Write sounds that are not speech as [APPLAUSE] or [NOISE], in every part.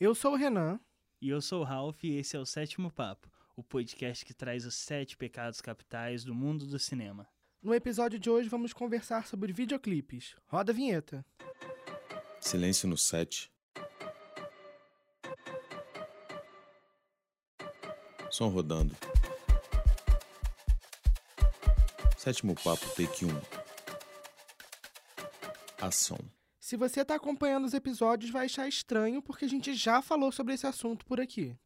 Eu sou o Renan. E eu sou o Ralph e esse é o Sétimo Papo, o podcast que traz os sete pecados capitais do mundo do cinema. No episódio de hoje vamos conversar sobre videoclipes. Roda a vinheta. Silêncio no set. Som rodando. Sétimo papo, take 1. Ação. Se você está acompanhando os episódios, vai achar estranho porque a gente já falou sobre esse assunto por aqui.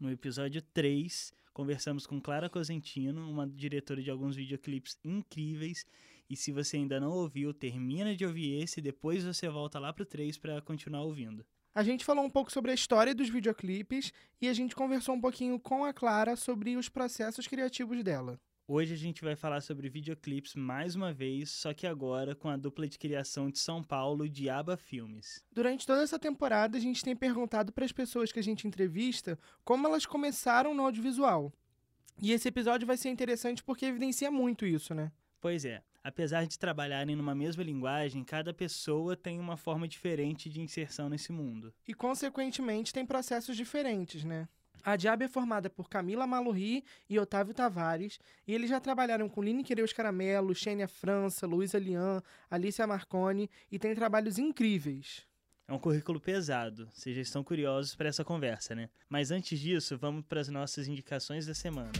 No episódio 3, conversamos com Clara Cosentino, uma diretora de alguns videoclipes incríveis. E se você ainda não ouviu, termina de ouvir esse, depois você volta lá pro 3 para continuar ouvindo. A gente falou um pouco sobre a história dos videoclipes e a gente conversou um pouquinho com a Clara sobre os processos criativos dela. Hoje a gente vai falar sobre videoclipes mais uma vez, só que agora com a dupla de criação de São Paulo, Diaba Filmes. Durante toda essa temporada, a gente tem perguntado para as pessoas que a gente entrevista como elas começaram no audiovisual. E esse episódio vai ser interessante porque evidencia muito isso, né? Pois é. Apesar de trabalharem numa mesma linguagem, cada pessoa tem uma forma diferente de inserção nesse mundo. E, consequentemente, tem processos diferentes, né? A Diab é formada por Camila Malurri e Otávio Tavares, e eles já trabalharam com Line Quereus Caramelo, Xênia França, Luísa Lian, Alicia Marconi, e têm trabalhos incríveis. É um currículo pesado, vocês já estão curiosos para essa conversa, né? Mas antes disso, vamos para as nossas indicações da semana.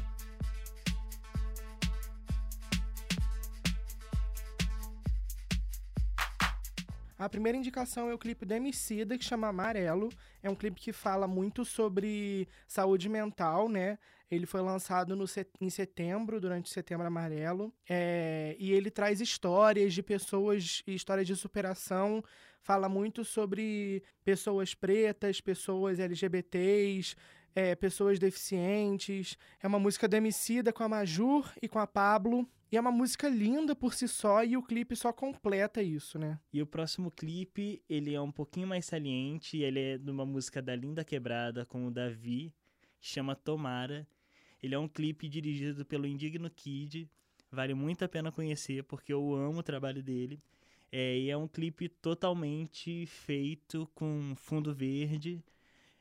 A primeira indicação é o clipe do Emicida, que chama Amarelo. É um clipe que fala muito sobre saúde mental, né? Ele foi lançado no, em setembro, durante o Setembro Amarelo. É, e ele traz histórias de pessoas, histórias de superação. Fala muito sobre pessoas pretas, pessoas LGBTs, é, pessoas deficientes. É uma música do Emicida com a Majur e com a Pablo. E é uma música linda por si só e o clipe só completa isso, né? E o próximo clipe, ele é um pouquinho mais saliente, ele é de uma música da Linda Quebrada com o Davi, chama Tomara. Ele é um clipe dirigido pelo Indigno Kid, vale muito a pena conhecer porque eu amo o trabalho dele. É, e é um clipe totalmente feito com fundo verde,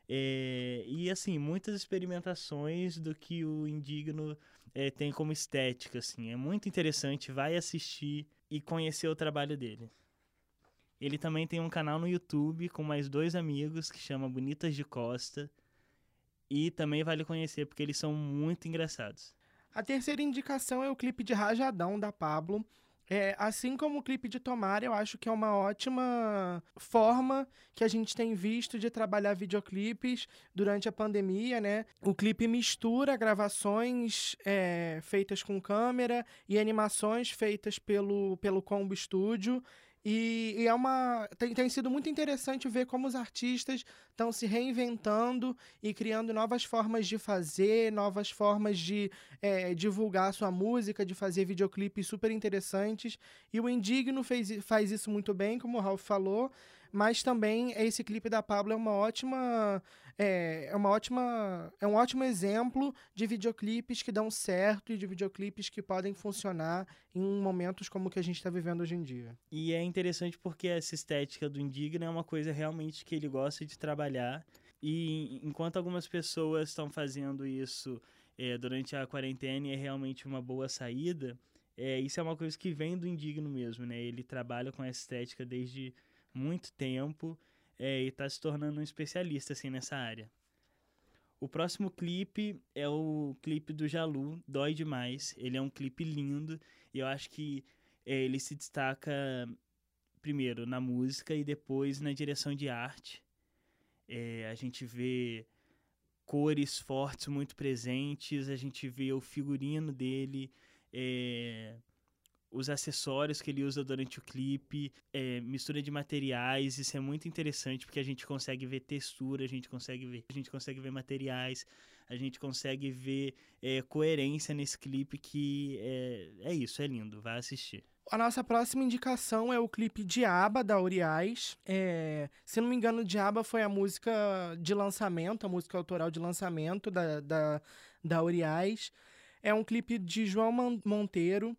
é, e assim, muitas experimentações do que o Indigno é, tem como estética, assim. É muito interessante, vai assistir e conhecer o trabalho dele. Ele também tem um canal no YouTube com mais dois amigos que chama Bonitas de Costa. E também vale conhecer porque eles são muito engraçados. A terceira indicação é o clipe de Rajadão da Pablo, é, assim como o clipe de Tomar, eu acho que é uma ótima forma que a gente tem visto de trabalhar videoclipes durante a pandemia, né? O clipe mistura gravações é, feitas com câmera e animações feitas pelo, pelo Combo Studio e, e, é uma. Tem, tem sido muito interessante ver como os artistas estão se reinventando e criando novas formas de fazer, novas formas de é, divulgar sua música, de fazer videoclipes super interessantes. E o Indigno fez, faz isso muito bem, como o Ralph falou, mas também esse clipe da Pablo é uma ótima. É, é uma ótima. É um ótimo exemplo de videoclipes que dão certo e de videoclipes que podem funcionar em momentos como o que a gente está vivendo hoje em dia. E é interessante porque essa estética do Indigno é uma coisa realmente que ele gosta de trabalhar. E enquanto algumas pessoas estão fazendo isso é, durante a quarentena e é realmente uma boa saída, é, isso é uma coisa que vem do Indigno mesmo, né? Ele trabalha com essa estética desde muito tempo é, e está se tornando um especialista assim nessa área. O próximo clipe é o clipe do Jalu, Dói Demais. Ele é um clipe lindo e eu acho que é, ele se destaca primeiro na música e depois na direção de arte. É, a gente vê cores fortes muito presentes, a gente vê o figurino dele, é, os acessórios que ele usa durante o clipe, é, mistura de materiais, isso é muito interessante porque a gente consegue ver textura, a gente consegue ver, a gente consegue ver materiais, a gente consegue ver é, coerência nesse clipe que é, é isso, é lindo, vai assistir. A nossa próxima indicação é o clipe Diaba, da Oriais. É, se não me engano, Diaba foi a música de lançamento, a música autoral de lançamento da, da, da Oriais. É um clipe de João Monteiro.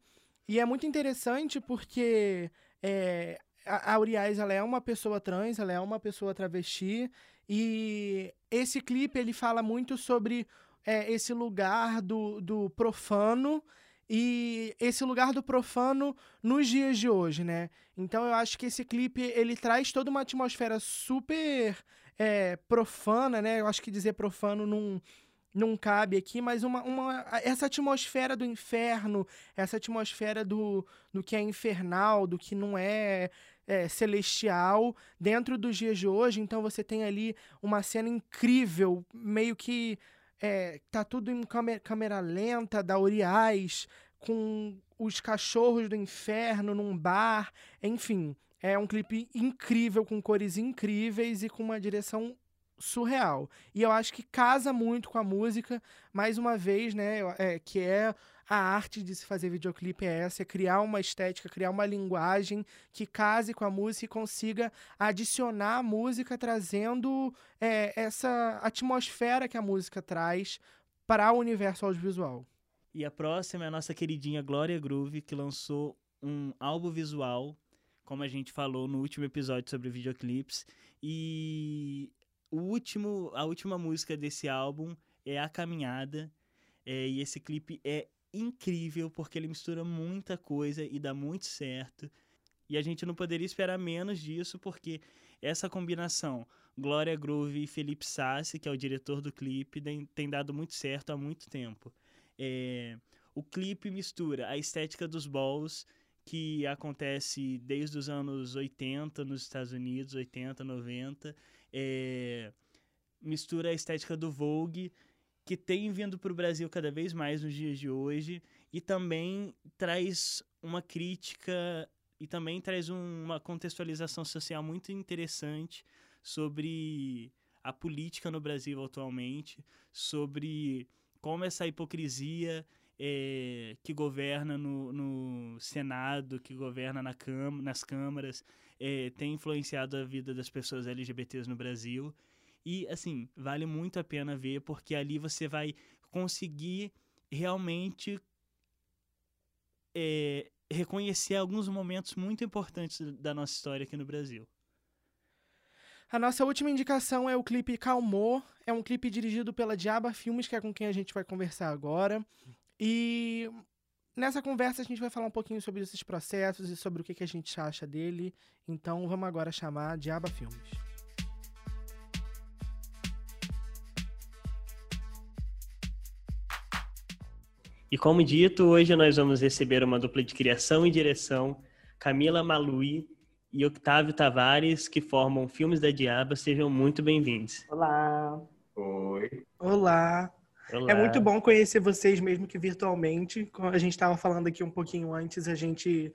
E é muito interessante porque é, a, Uriais ela é uma pessoa trans, ela é uma pessoa travesti, E esse clipe ele fala muito sobre é, esse lugar do, do profano e esse lugar do profano nos dias de hoje, né? Então eu acho que esse clipe ele traz toda uma atmosfera super é, profana, né? Eu acho que dizer profano não, não cabe aqui, mas uma, uma, essa atmosfera do inferno, essa atmosfera do, do que é infernal, do que não é, é celestial, dentro dos dias de hoje. Então você tem ali uma cena incrível, meio que é, tá tudo em câmera, câmera lenta, da Uriais, com os cachorros do inferno num bar, enfim. É um clipe incrível, com cores incríveis e com uma direção surreal. E eu acho que casa muito com a música, mais uma vez, né? É, que é a arte de se fazer videoclipe é essa, é criar uma estética, criar uma linguagem que case com a música e consiga adicionar a música trazendo é, essa atmosfera que a música traz para o universo audiovisual. E a próxima é a nossa queridinha Glória Groove, que lançou um álbum visual, como a gente falou no último episódio sobre videoclipes. E o último, a última música desse álbum é A Caminhada. É, e esse clipe é incrível porque ele mistura muita coisa e dá muito certo. E a gente não poderia esperar menos disso porque essa combinação Glória Groove e Felipe Sassi, que é o diretor do clipe, tem dado muito certo há muito tempo. É, o clipe mistura a estética dos balls, que acontece desde os anos 80 nos Estados Unidos, 80, 90. É, mistura a estética do Vogue, que tem vindo para o Brasil cada vez mais nos dias de hoje e também traz uma crítica e também traz um, uma contextualização social muito interessante sobre a política no Brasil atualmente, sobre como essa hipocrisia é, que governa no, no, Senado, que governa na nas câmaras, é, tem influenciado a vida das pessoas LGBTs no Brasil e, assim, vale muito a pena ver, porque ali você vai conseguir realmente é, reconhecer alguns momentos muito importantes da nossa história aqui no Brasil. A nossa última indicação é o clipe Calmou. É um clipe dirigido pela Diaba Filmes, que é com quem a gente vai conversar agora. E nessa conversa a gente vai falar um pouquinho sobre esses processos e sobre o que, que a gente acha dele. Então vamos agora chamar Diaba Filmes. E como dito, hoje nós vamos receber uma dupla de criação e direção, Camila Malui e Octávio Tavares, que formam Filmes da Diaba. Sejam muito bem-vindos. Olá. Oi. Olá. Olá. É muito bom conhecer vocês, mesmo que virtualmente. Como a gente estava falando aqui um pouquinho antes, a gente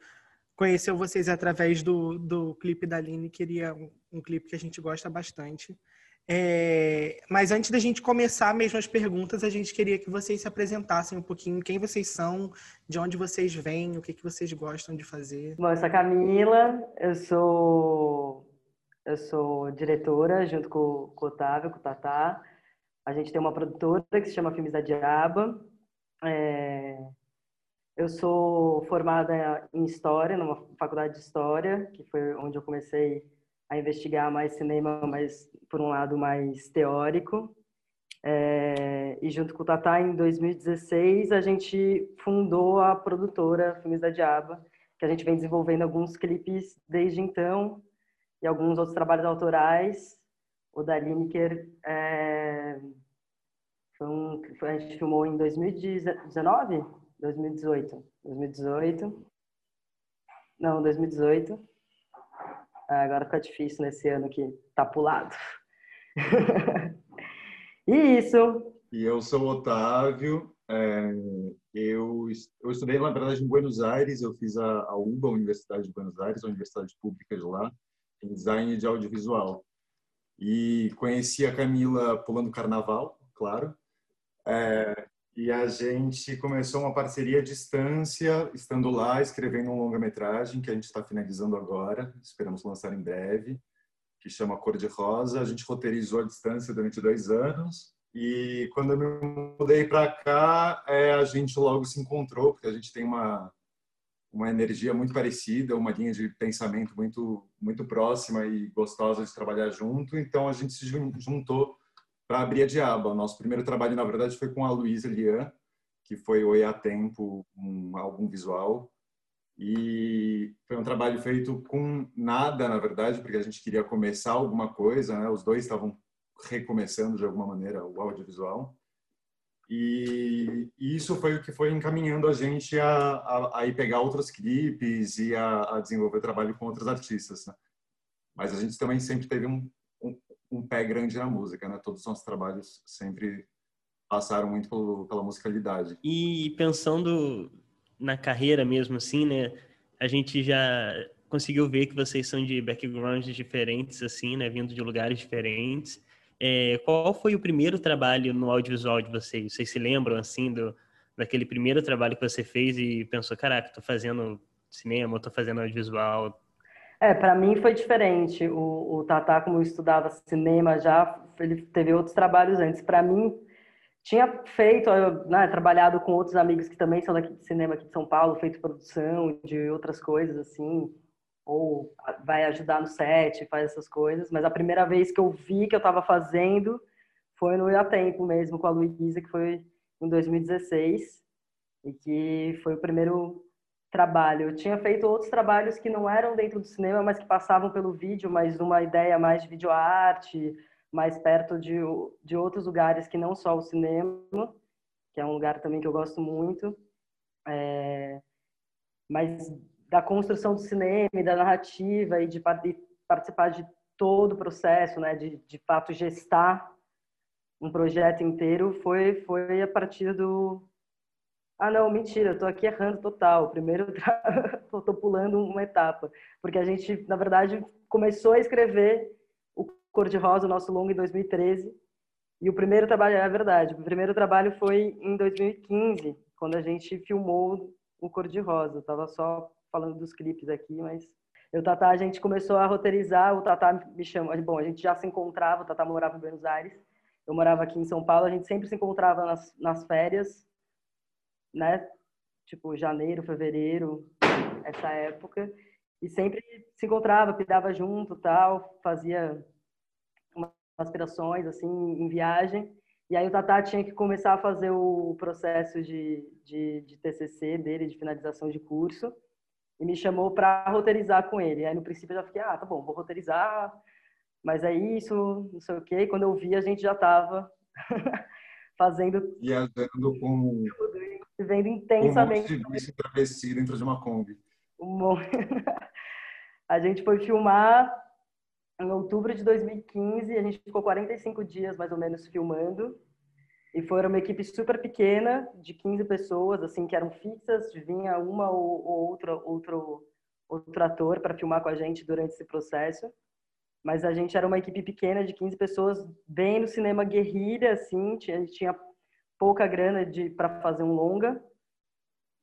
conheceu vocês através do, do clipe da Aline, que queria um, um clipe que a gente gosta bastante. É, mas antes da gente começar mesmo as perguntas, a gente queria que vocês se apresentassem um pouquinho, quem vocês são, de onde vocês vêm, o que, que vocês gostam de fazer. Bom, eu sou a Camila, eu sou, eu sou diretora junto com, com o Otávio, com o Tatá. A gente tem uma produtora que se chama Filmes da Diaba. É, eu sou formada em História, numa faculdade de História, que foi onde eu comecei a investigar mais cinema, mas por um lado mais teórico. É, e junto com o Tatá, em 2016, a gente fundou a produtora Filmes da Diaba, que a gente vem desenvolvendo alguns clipes desde então e alguns outros trabalhos autorais. O da Lineker é, foi um, foi, a gente filmou em 2019? 2018. 2018. Não, 2018. Ah, agora fica difícil nesse ano que tá pulado. [LAUGHS] e isso. E eu sou o Otávio. É, eu, eu estudei, na verdade, em Buenos Aires. Eu fiz a, a UBA, a Universidade de Buenos Aires, a Universidade Pública de lá, em design de audiovisual. E conheci a Camila pulando carnaval, claro. É, e a gente começou uma parceria à distância, estando lá, escrevendo um longa-metragem que a gente está finalizando agora, esperamos lançar em breve, que chama Cor de Rosa. A gente roteirizou à distância durante dois anos. E quando eu me mudei para cá, é, a gente logo se encontrou, porque a gente tem uma, uma energia muito parecida, uma linha de pensamento muito muito próxima e gostosa de trabalhar junto. Então a gente se juntou para abrir a Diaba. O nosso primeiro trabalho, na verdade, foi com a Luísa Lian, que foi Oi a Tempo, um álbum visual. E foi um trabalho feito com nada, na verdade, porque a gente queria começar alguma coisa, né? Os dois estavam recomeçando de alguma maneira o audiovisual. E, isso foi o que foi encaminhando a gente a, a, a ir pegar outros clipes e a, a, desenvolver trabalho com outros artistas. Né? Mas a gente também sempre teve um, um, um, pé grande na música, né? Todos os nossos trabalhos sempre passaram muito pelo, pela musicalidade. E pensando na carreira mesmo, assim, né? A gente já conseguiu ver que vocês são de backgrounds diferentes, assim, né? Vindo de lugares diferentes. É, qual foi o primeiro trabalho no audiovisual de vocês? Vocês se lembram, assim, do, daquele primeiro trabalho que você fez e pensou, caraca, tô fazendo cinema, tô fazendo audiovisual? É, para mim foi diferente. O, o Tatá, como eu estudava cinema já, ele teve outros trabalhos antes. Para mim, tinha feito, né, trabalhado com outros amigos que também são daqui de cinema aqui de São Paulo, feito produção de outras coisas, assim, ou vai ajudar no set, faz essas coisas. Mas a primeira vez que eu vi que eu estava fazendo foi no Ia Tempo mesmo, com a Luísa, que foi em 2016, e que foi o primeiro trabalho. Eu tinha feito outros trabalhos que não eram dentro do cinema, mas que passavam pelo vídeo, mas numa ideia mais de videoarte, mais perto de, de outros lugares que não só o cinema, que é um lugar também que eu gosto muito. É, mas da construção do cinema e da narrativa e de, de participar de todo o processo, né, de, de fato gestar um projeto inteiro, foi, foi a partir do... Ah, não, mentira, eu tô aqui errando total. Primeiro, [LAUGHS] tô, tô pulando uma etapa. Porque a gente, na verdade, começou a escrever o Cor-de-Rosa, o nosso longo, em 2013. E o primeiro trabalho, é verdade, o primeiro trabalho foi em 2015, quando a gente filmou o Cor-de-Rosa. Eu tava só falando dos clipes aqui, mas eu, Tatá, a gente começou a roteirizar, o Tatá me chamou, bom, a gente já se encontrava, o Tatá morava em Buenos Aires, eu morava aqui em São Paulo, a gente sempre se encontrava nas, nas férias, né, tipo janeiro, fevereiro, essa época, e sempre se encontrava, pidava junto, tal, fazia umas aspirações, assim, em viagem, e aí o Tatá tinha que começar a fazer o processo de, de, de TCC dele, de finalização de curso, e me chamou para roteirizar com ele. Aí no princípio eu já fiquei, ah, tá bom, vou roteirizar, mas é isso, não sei o quê. E quando eu vi, a gente já estava [LAUGHS] fazendo. Viajando com. Vivendo intensamente. Um monte de travesti dentro de uma Kombi. Um [LAUGHS] a gente foi filmar em outubro de 2015, a gente ficou 45 dias mais ou menos filmando. E foi uma equipe super pequena, de 15 pessoas, assim, que eram fixas, vinha uma ou, ou outra, outro, outro ator para filmar com a gente durante esse processo. Mas a gente era uma equipe pequena de 15 pessoas, bem no cinema guerrilha, assim, a gente tinha pouca grana para fazer um longa.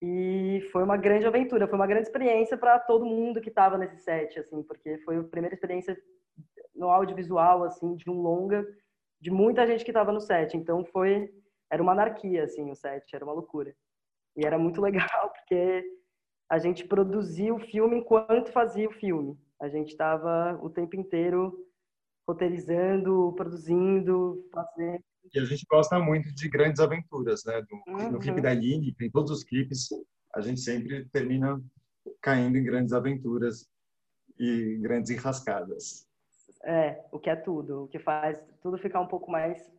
E foi uma grande aventura, foi uma grande experiência para todo mundo que estava nesse set, assim, porque foi a primeira experiência no audiovisual, assim, de um longa de muita gente que estava no set. Então foi era uma anarquia assim o set, era uma loucura. E era muito [LAUGHS] legal porque a gente produzia o filme enquanto fazia o filme. A gente estava o tempo inteiro roteirizando, produzindo, fazendo. E a gente gosta muito de grandes aventuras, né? Do, uhum. No clipe da Aline, em todos os clipes, a gente sempre termina caindo em grandes aventuras e grandes enrascadas. É, o que é tudo, o que faz tudo ficar um pouco mais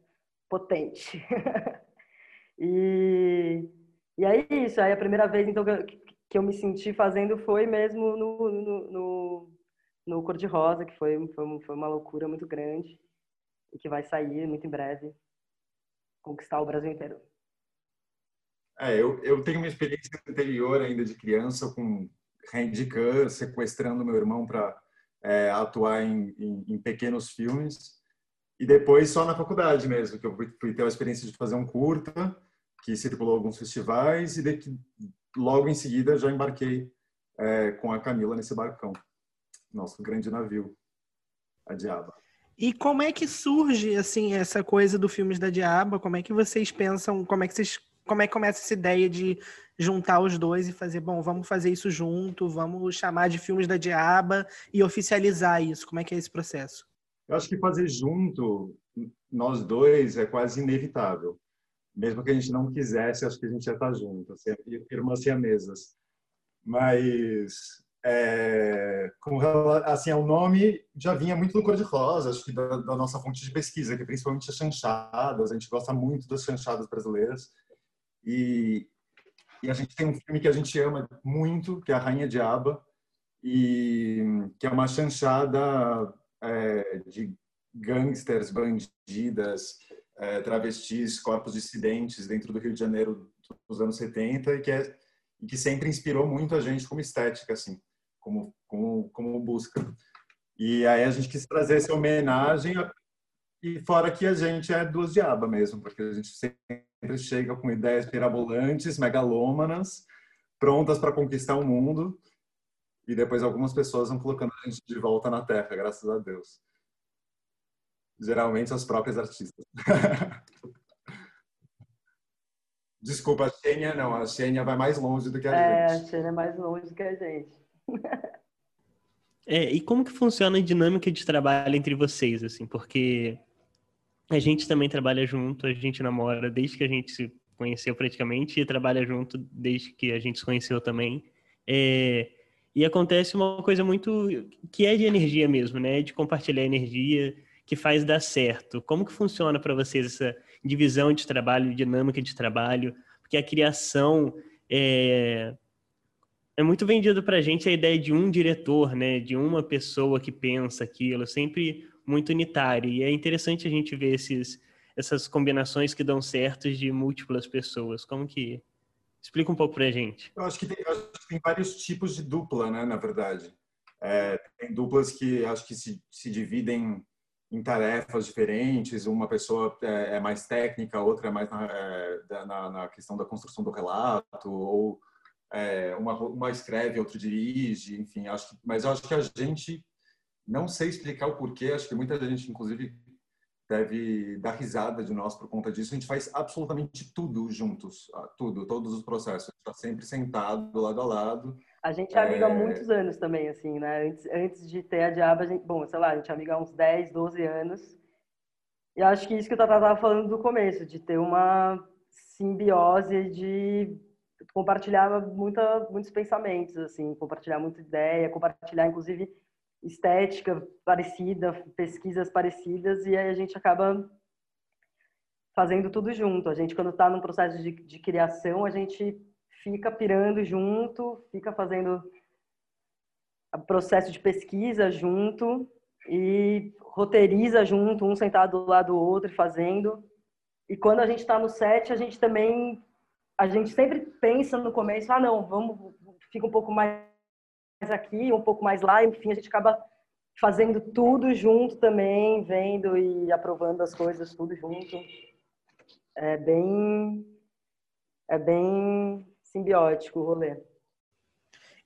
potente. [LAUGHS] e, e aí é isso, aí a primeira vez então que, que eu me senti fazendo foi mesmo no, no, no, no Cor de Rosa, que foi, foi, foi uma loucura muito grande e que vai sair muito em breve, conquistar o Brasil inteiro. É, eu, eu tenho uma experiência anterior ainda de criança com Randy sequestrando meu irmão para é, atuar em, em, em, pequenos filmes. E depois só na faculdade mesmo, que eu fui, fui ter a experiência de fazer um curta, que circulou alguns festivais, e daqui, logo em seguida já embarquei é, com a Camila nesse barcão, nosso grande navio, a Diaba. E como é que surge assim essa coisa do filmes da Diaba? Como é que vocês pensam? Como é que vocês como é que começa essa ideia de juntar os dois e fazer, bom, vamos fazer isso junto, vamos chamar de filmes da Diaba e oficializar isso? Como é que é esse processo? Eu acho que fazer junto, nós dois, é quase inevitável. Mesmo que a gente não quisesse, acho que a gente já está junto, assim, irmãs siamesas. Mas é, com assim, o nome já vinha muito do cor-de-rosa, acho que da, da, nossa fonte de pesquisa, que é principalmente as chanchadas, a gente gosta muito das chanchadas brasileiras. E, e a gente tem um filme que a gente ama muito, que é A Rainha de Aba, e que é uma chanchada é, de gangsters, bandidas, é, travestis, corpos dissidentes dentro do Rio de Janeiro dos anos 70 e que, é, e que sempre inspirou muito a gente como estética, assim como, como, como busca. E aí a gente quis trazer essa homenagem, e fora que a gente é duas diabas mesmo, porque a gente sempre chega com ideias pirabolantes, megalômanas, prontas para conquistar o mundo, e depois algumas pessoas vão colocando a gente de volta na Terra, graças a Deus. Geralmente as próprias artistas. [LAUGHS] Desculpa, a Xênia não, a Xênia vai mais longe do que a é, gente. É, a Xênia é mais longe do que a gente. [LAUGHS] É, e como que funciona a dinâmica de trabalho entre vocês, assim? Porque a gente também trabalha junto, a gente namora desde que a gente se conheceu praticamente e trabalha junto desde que a gente se conheceu também. É, e acontece uma coisa muito que é de energia mesmo, né? De compartilhar energia que faz dar certo. Como que funciona para vocês essa divisão de trabalho, dinâmica de trabalho? Porque a criação é, é muito vendido para a gente a ideia de um diretor, né, de uma pessoa que pensa aquilo, sempre muito unitário. E é interessante a gente ver esses, essas combinações que dão certo de múltiplas pessoas. Como que explica um pouco para a gente? Eu acho que tem, acho que tem vários tipos de dupla, né, na verdade. É, tem duplas que acho que se, se dividem em tarefas diferentes. Uma pessoa é, é mais técnica, outra é mais na, é, na, na questão da construção do relato ou é, uma, uma escreve, outro dirige, enfim, acho que, mas acho que a gente não sei explicar o porquê, acho que muita gente, inclusive, deve dar risada de nós por conta disso. A gente faz absolutamente tudo juntos, tudo, todos os processos. A gente está sempre sentado, lado a lado. A gente é amiga há é. muitos anos também, assim, né? Antes, antes de ter a Diaba, a gente, bom, sei lá, a gente é amiga há uns 10, 12 anos. E acho que isso que o Tata estava falando do começo, de ter uma simbiose de compartilhava muita, muitos pensamentos, assim, compartilhar muita ideia, compartilhar, inclusive, estética parecida, pesquisas parecidas, e aí a gente acaba fazendo tudo junto. A gente, quando está num processo de, de criação, a gente fica pirando junto, fica fazendo processo de pesquisa junto e roteiriza junto, um sentado do lado do outro fazendo. E quando a gente está no set, a gente também a gente sempre pensa no começo, ah, não, vamos, fica um pouco mais aqui, um pouco mais lá, enfim, a gente acaba fazendo tudo junto também, vendo e aprovando as coisas tudo junto. É bem é bem simbiótico o rolê.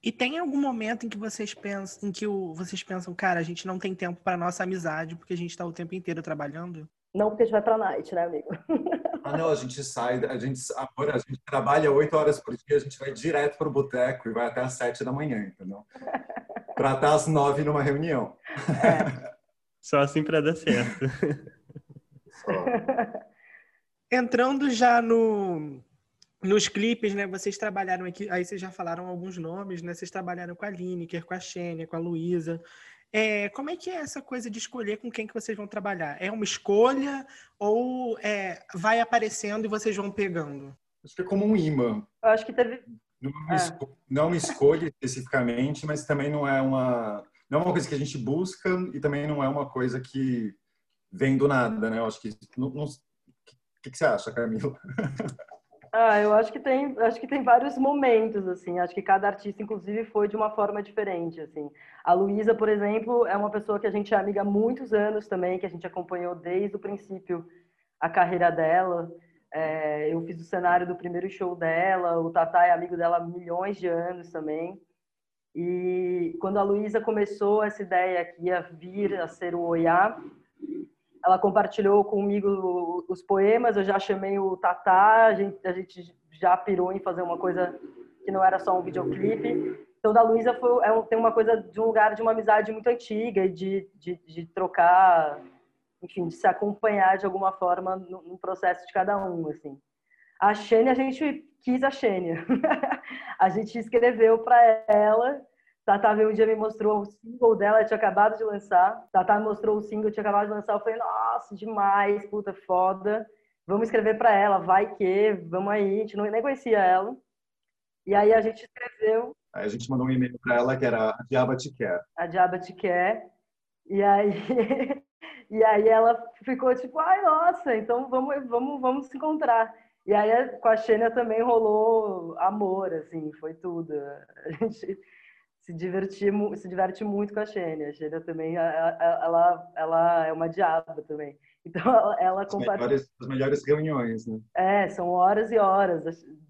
E tem algum momento em que vocês pensam, em que o, vocês pensam, cara, a gente não tem tempo para nossa amizade porque a gente está o tempo inteiro trabalhando? Não porque a gente vai pra night, né, amigo? [LAUGHS] Ah, não, a gente sai, a gente, agora a gente trabalha oito horas por dia, a gente vai direto pro boteco e vai até às sete da manhã, entendeu? Pra estar às nove numa reunião. É. Só assim para dar certo. Só. Entrando já no, nos clipes, né? Vocês trabalharam aqui, aí vocês já falaram alguns nomes, né? Vocês trabalharam com a Lineker, com a Xênia, com a Luísa. É, como é que é essa coisa de escolher com quem que vocês vão trabalhar? É uma escolha ou é, vai aparecendo e vocês vão pegando? Acho que é como um imã. Eu acho que teve. Não, é. não é uma escolha especificamente, mas também não é uma não é uma coisa que a gente busca e também não é uma coisa que vem do nada, né? Eu acho que não, não... o que, que você acha, Camila? [LAUGHS] Ah, eu acho que tem, acho que tem vários momentos assim. Acho que cada artista, inclusive, foi de uma forma diferente assim. A Luísa, por exemplo, é uma pessoa que a gente é amiga há muitos anos também, que a gente acompanhou desde o princípio a carreira dela. É, eu fiz o cenário do primeiro show dela. O Tatá é amigo dela há milhões de anos também. E quando a Luísa começou essa ideia que ia vir a ser o Oiá, ela compartilhou comigo os poemas, eu já chamei o Tatá, a gente, a gente já pirou em fazer uma coisa que não era só um videoclipe. Então, da Luísa é tem uma coisa de um lugar de uma amizade muito antiga e de, de, de trocar, enfim, de se acompanhar de alguma forma no, no processo de cada um, assim. A Xênia, a gente quis a Xênia. [LAUGHS] a gente escreveu para ela Tata veio um dia me mostrou o single dela, tinha acabado de lançar. Tata mostrou o single, tinha acabado de lançar. Eu falei, nossa, demais, puta, foda. Vamos escrever para ela, vai que, vamos aí. A gente não, nem conhecia ela. E aí a gente escreveu. Aí a gente mandou um e-mail para ela que era A Diaba Te Quer. A Diaba Te Quer. E aí, [LAUGHS] e aí ela ficou tipo, ai, nossa, então vamos, vamos, vamos se encontrar. E aí com a Xênia também rolou amor, assim, foi tudo. A gente se divertir, se diverte muito com a Xênia. A Xênia também, ela, ela é uma diaba também. [LAUGHS] Então, ela, as, melhores, as melhores reuniões, né? É, são horas e horas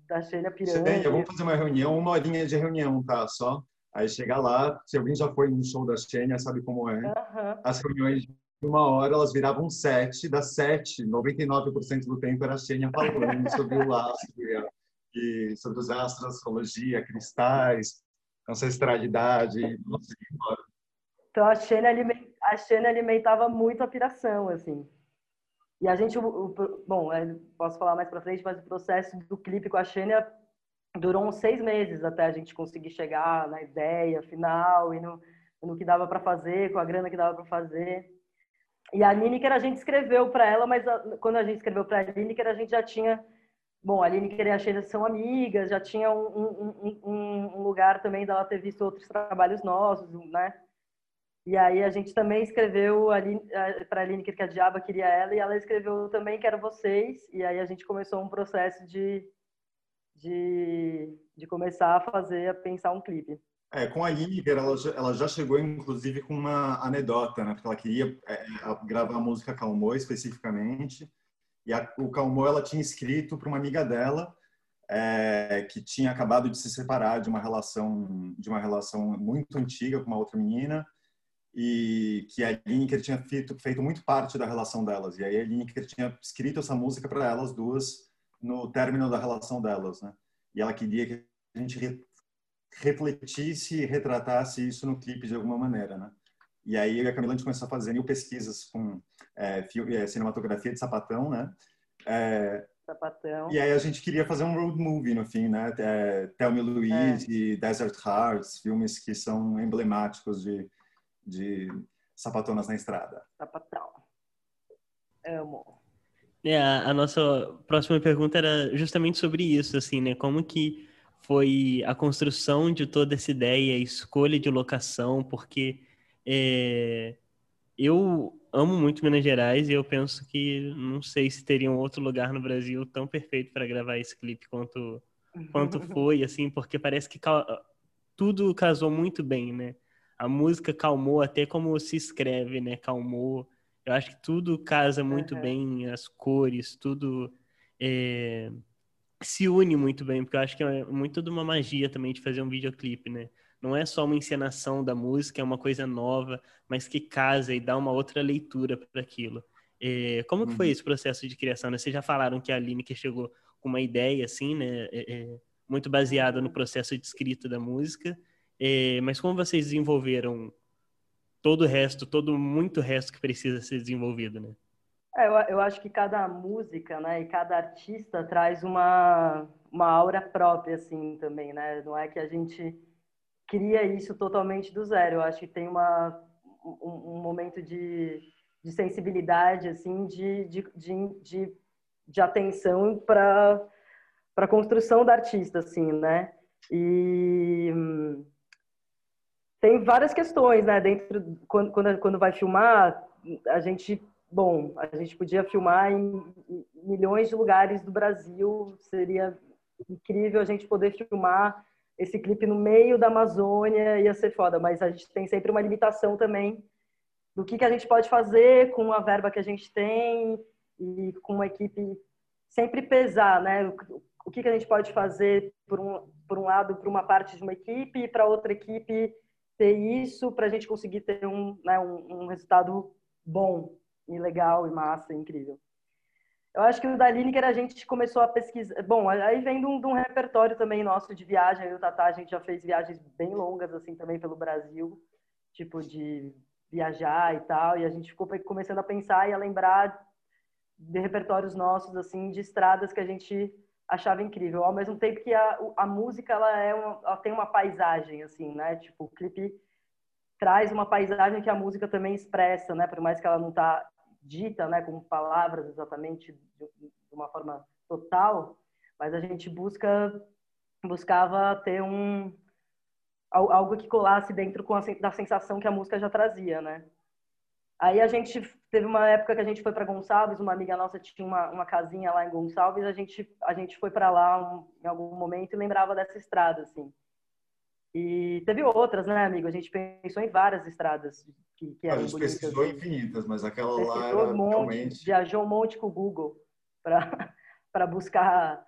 da, Xênia pirando. Xênia, vamos fazer uma reunião, uma horinha de reunião, tá? Só. Aí chega lá, se alguém já foi no show da Xênia, sabe como é. Uhum. As reuniões de uma hora, elas viravam sete, das sete, 99% do tempo era a Xênia falando sobre o astro, sobre os astros, astrologia, cristais, ancestralidade. Então a aliment, a alimentava muito a piração, assim. E a gente, o, o, bom, é, posso falar mais para frente, mas o processo do clipe com a Xênia durou uns seis meses até a gente conseguir chegar na ideia final e no, no que dava para fazer, com a grana que dava para fazer. E a Lineker a gente escreveu para ela, mas a, quando a gente escreveu para a Lineker a gente já tinha Bom, a Lineker e a Sheila são amigas, já tinha um, um, um, um, lugar também dela ter visto outros trabalhos nossos, né? E aí a gente também escreveu para a Lineker que a Diaba queria ela e ela escreveu também que era vocês. E aí a gente começou um processo de, de, de começar a fazer, a pensar um clipe. É, com a Lineker, ela, ela já chegou inclusive com uma anedota, né? Porque ela queria é, gravar a música Calmou especificamente. E a, o Calmô ela tinha escrito para uma amiga dela é, que tinha acabado de se separar de uma relação de uma relação muito antiga com uma outra menina e que a Lineker tinha feito, feito muito parte da relação delas. E aí a Lineker tinha escrito essa música para elas duas no término da relação delas, né? E ela queria que a gente re, refletisse e retratasse isso no clipe de alguma maneira, né? E aí eu e a Camila a gente começou a fazer mil pesquisas com é, é, cinematografia de sapatão, né? É, sapatão. E aí a gente queria fazer um road movie no fim, né? É, Thelma Louise é. e Desert Hearts, filmes que são emblemáticos de, de sapatonas na estrada. Sapatão. Amo. É, a nossa próxima pergunta era justamente sobre isso, assim, né? Como que foi a construção de toda essa ideia, a escolha de locação, porque é, eu amo muito Minas Gerais e eu penso que não sei se teria um outro lugar no Brasil tão perfeito para gravar esse clipe quanto quanto foi, assim, porque parece que tudo casou muito bem, né? A música calmou até como se escreve, né? Calmou. Eu acho que tudo casa muito uhum. bem, as cores, tudo é, se une muito bem, porque eu acho que é muito de uma magia também de fazer um videoclipe, né? Não é só uma encenação da música, é uma coisa nova, mas que casa e dá uma outra leitura para aquilo. É, como que foi uhum. esse processo de criação? Né? Vocês já falaram que a Aline que chegou com uma ideia assim, né, é, é, muito baseada no processo de escrita da música, é, mas como vocês desenvolveram todo o resto, todo muito resto que precisa ser desenvolvido, né? É, eu, eu acho que cada música, né, e cada artista traz uma uma aura própria assim também, né? Não é que a gente cria isso totalmente do zero. Eu acho que tem uma, um, um momento de, de, sensibilidade, assim, de, de, de, de atenção para a construção da artista, assim, né? E tem várias questões, né? Dentro quando, quando, quando vai filmar, a gente, bom, a gente podia filmar em milhões de lugares do Brasil. Seria incrível a gente poder filmar esse clipe no meio da Amazônia ia ser foda, mas a gente tem sempre uma limitação também do que, que a gente pode fazer com a verba que a gente tem e com uma equipe sempre pesar, né? O que, que a gente pode fazer por um, por um lado para uma parte de uma equipe e para outra equipe ter isso para a gente conseguir ter um, né, um, um resultado bom. e legal, e massa, e incrível. Eu acho que o da Lineker a gente começou a pesquisar. Bom, aí vem de um, de um, repertório também nosso de viagem. Eu e o Tatá, a gente já fez viagens bem longas, assim, também pelo Brasil, tipo de viajar e tal. E a gente ficou começando a pensar e a lembrar de repertórios nossos, assim, de estradas que a gente achava incrível. Ao mesmo tempo que a, a música, ela, é uma, ela tem uma paisagem, assim, né? Tipo, o clipe traz uma paisagem que a música também expressa, né? Por mais que ela não tá dita, né, com palavras exatamente de, uma forma total, mas a gente busca buscava ter um algo que colasse dentro com a, da sensação que a música já trazia, né? Aí a gente teve uma época que a gente foi para Gonçalves, uma amiga nossa tinha uma, uma casinha lá em Gonçalves, a gente a gente foi para lá um, em algum momento e lembrava dessa estrada assim. E teve outras, né, amigo? A gente pensou em várias estradas que, que A gente bonitas, pesquisou infinitas, mas aquela lá era um monte, realmente... Viajou um monte com o Google para [LAUGHS] buscar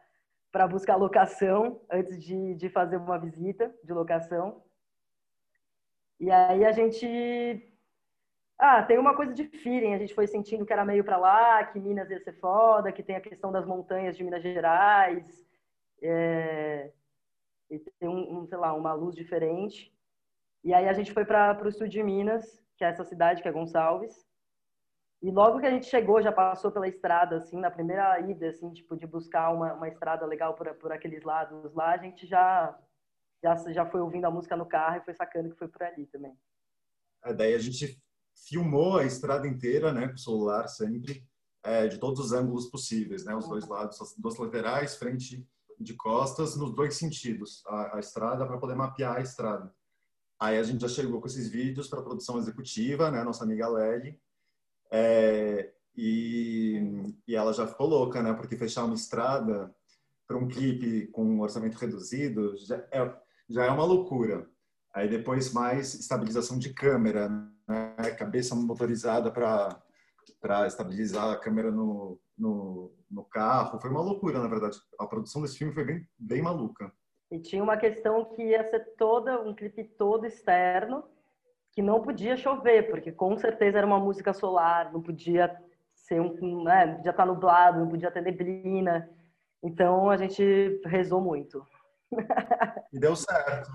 para buscar locação antes de, de fazer uma visita de locação. E aí a gente ah, tem uma coisa de feeling, a gente foi sentindo que era meio para lá, que Minas ia ser foda, que tem a questão das montanhas de Minas Gerais. É e tem um, um, sei lá, uma luz diferente. E aí a gente foi para o sul de Minas, que é essa cidade que é Gonçalves. E logo que a gente chegou, já passou pela estrada, assim, na primeira ida, assim, tipo, de buscar uma, uma estrada legal por, por aqueles lados lá, a gente já, já, já foi ouvindo a música no carro e foi sacando que foi por ali também. É, daí a gente filmou a estrada inteira, né, com o celular sempre, é, de todos os ângulos possíveis, né, os dois lados, as duas laterais, frente de costas nos dois sentidos, a, a estrada para poder mapear a estrada. Aí a gente já chegou com esses vídeos para a produção executiva, né, nossa amiga Lely, é, e, e ela já ficou louca, né, porque fechar uma estrada para um clipe com um orçamento reduzido já é, já é uma loucura. Aí depois mais estabilização de câmera, né, cabeça motorizada para para estabilizar a câmera no, no, no carro. Foi uma loucura, na verdade. A produção desse filme foi bem, bem maluca. E tinha uma questão que ia ser toda, um clipe todo externo, que não podia chover, porque com certeza era uma música solar, não podia ser um, né, não podia estar nublado, não podia ter neblina. Então a gente rezou muito. [LAUGHS] E deu certo.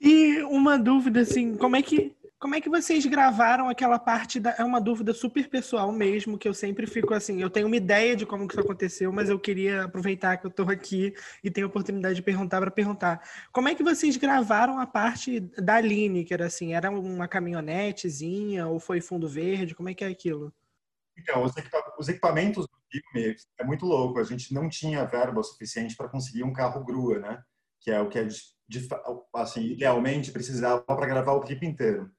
E uma dúvida assim, como é que como é que vocês gravaram aquela parte da... É uma dúvida super pessoal mesmo, que eu sempre fico assim, eu tenho uma ideia de como que isso aconteceu, mas eu queria aproveitar que eu estou aqui e tenho a oportunidade de perguntar para perguntar. Como é que vocês gravaram a parte da Lineker, assim? Era uma caminhonetezinha ou foi fundo verde? Como é que é aquilo? Então, os equipamentos do filme é muito louco. A gente não tinha verba suficiente para conseguir um carro grua, né? Que é o que é assim, idealmente precisava para gravar o clipe inteiro.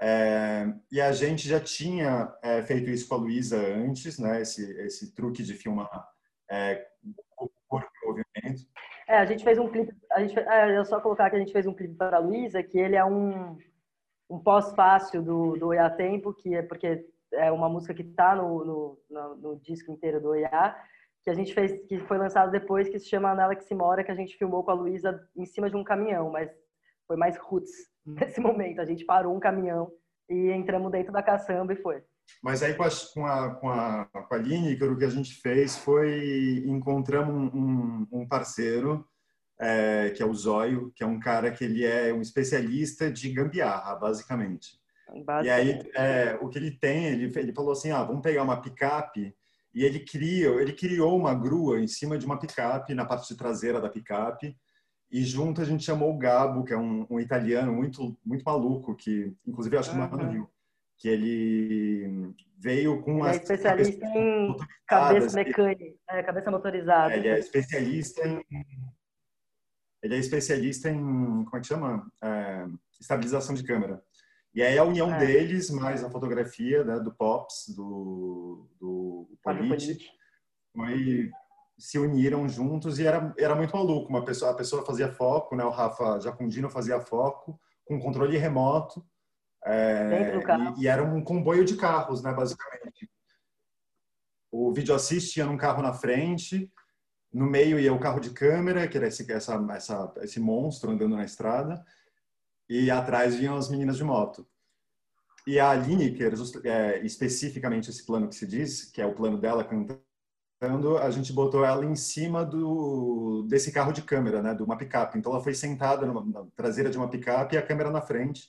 É, e a gente já tinha é, feito isso com a Luísa antes, né? Esse, esse truque de filmar é, o corpo movimento. É, a gente fez um clipe. A gente, é, eu só colocar que a gente fez um clipe para a Luísa, que ele é um, um pós-fácil do, do Oiá Tempo, que é porque é uma música que está no, no, no, no, disco inteiro do Oiá, que a gente fez, que foi lançado depois, que se chama Anela que se mora, que a gente filmou com a Luísa em cima de um caminhão, mas foi mais roots. Nesse momento. A gente parou um caminhão e entramos dentro da caçamba e foi. Mas aí com a, com a, com a, com a Lineker, o que a gente fez foi encontramos um, um parceiro, é, que é o Zóio, que é um cara que ele é um especialista de gambiarra, basicamente. basicamente. E aí, é, o que ele tem, ele, ele falou assim, ah, vamos pegar uma picape, e ele criou, ele criou uma grua em cima de uma picape, na parte traseira da picape, e junto a gente chamou o Gabo, que é um, um italiano muito muito maluco, que inclusive acho que uhum. no Rio, que ele veio com ele é especialista em cabeça mecânica, é, cabeça motorizada. É, ele é especialista em ele é especialista em como é que chama é, estabilização de câmera. E aí a união é. deles mais a fotografia né, do Pops, do, do Polite, foi se uniram juntos e era, era muito maluco. Uma pessoa, a pessoa fazia foco, né? O Rafa Jacundino fazia foco com controle remoto. É, e, e, era um comboio de carros, né? Basicamente. O vídeo assist ia num carro na frente, no meio ia o carro de câmera, que era esse, essa, essa, esse monstro andando na estrada, e atrás vinham as meninas de moto. e a Lineker, é, especificamente esse plano que se diz, que é o plano dela cantando, a gente botou ela em cima do desse carro de câmera, né, de uma picape. Então ela foi sentada numa, na traseira de uma picape e a câmera na frente,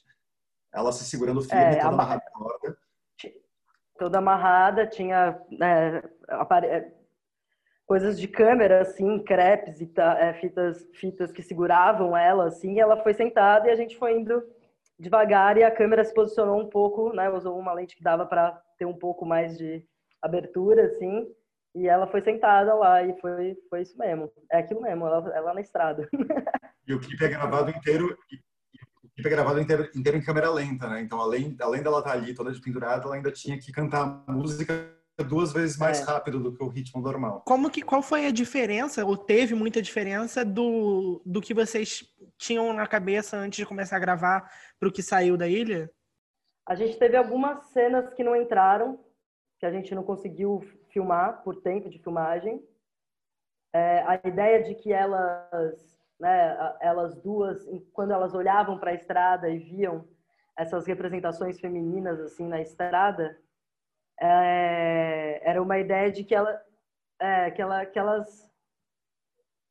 ela se segurando firme, é, toda amarrada na corda. Toda amarrada, tinha né, apare... coisas de câmera, assim, crepes e é, fitas, fitas que seguravam ela, assim, e ela foi sentada e a gente foi indo devagar e a câmera se posicionou um pouco, né? Usou uma lente que dava para ter um pouco mais de abertura, assim. E ela foi sentada lá e foi, foi isso mesmo. É aquilo mesmo, ela, ela na estrada. [LAUGHS] E o clipe é gravado inteiro, o clipe é gravado inteiro, inteiro em câmera lenta, né? Então, além, além dela estar tá ali toda pendurada, ela ainda tinha que cantar a música duas vezes mais é. rápido do que o ritmo normal. Como que qual foi a diferença ou teve muita diferença do, do que vocês tinham na cabeça antes de começar a gravar para o que saiu da ilha? A gente teve algumas cenas que não entraram, que a gente não conseguiu filmar por tempo de filmagem. É, a ideia de que elas, né, elas duas, quando elas olhavam para a estrada e viam essas representações femininas assim na estrada, é, era uma ideia de que ela, é, que ela, que elas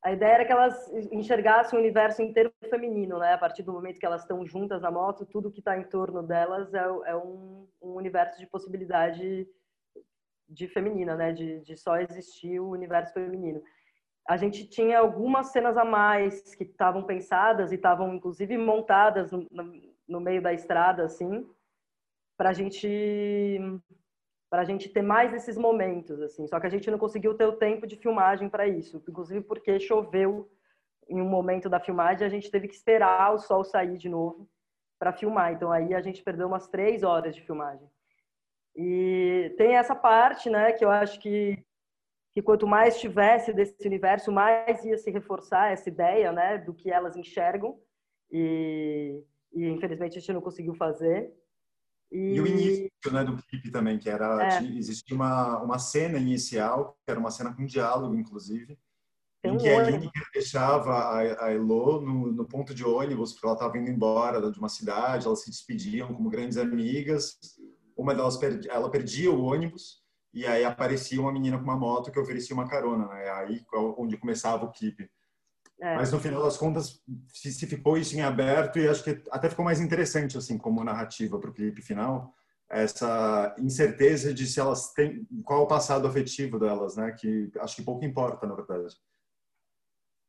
a ideia era que elas enxergassem o universo inteiro feminino, né? A partir do momento que elas estão juntas na moto, tudo que está em torno delas é, é um, um, universo de possibilidade de feminina, né? De, de só existir o universo feminino. A gente tinha algumas cenas a mais que estavam pensadas e estavam inclusive montadas no, no, meio da estrada, assim, para gente para a gente ter mais esses momentos, assim. Só que a gente não conseguiu ter o tempo de filmagem para isso, inclusive porque choveu em um momento da filmagem, a gente teve que esperar o sol sair de novo para filmar. Então aí a gente perdeu umas três horas de filmagem. E tem essa parte, né, que eu acho que que quanto mais tivesse desse universo, mais ia se reforçar essa ideia, né, do que elas enxergam. E, e infelizmente a gente não conseguiu fazer. E... e, o início né, do clipe também, que era é. existia uma, uma cena inicial, que era uma cena com diálogo, inclusive, Tem em que a Lineker deixava a, a Elo no, no, ponto de ônibus, porque ela estava indo embora de uma cidade, elas se despediam como grandes amigas. Uma delas perdi, ela perdia o ônibus e aí aparecia uma menina com uma moto que oferecia uma carona, né? Aí onde começava o clipe. É. Mas no final das contas, se ficou isso em aberto e acho que até ficou mais interessante assim como narrativa para o clipe final, essa incerteza de se elas têm qual o passado afetivo delas, né? Que acho que pouco importa na verdade.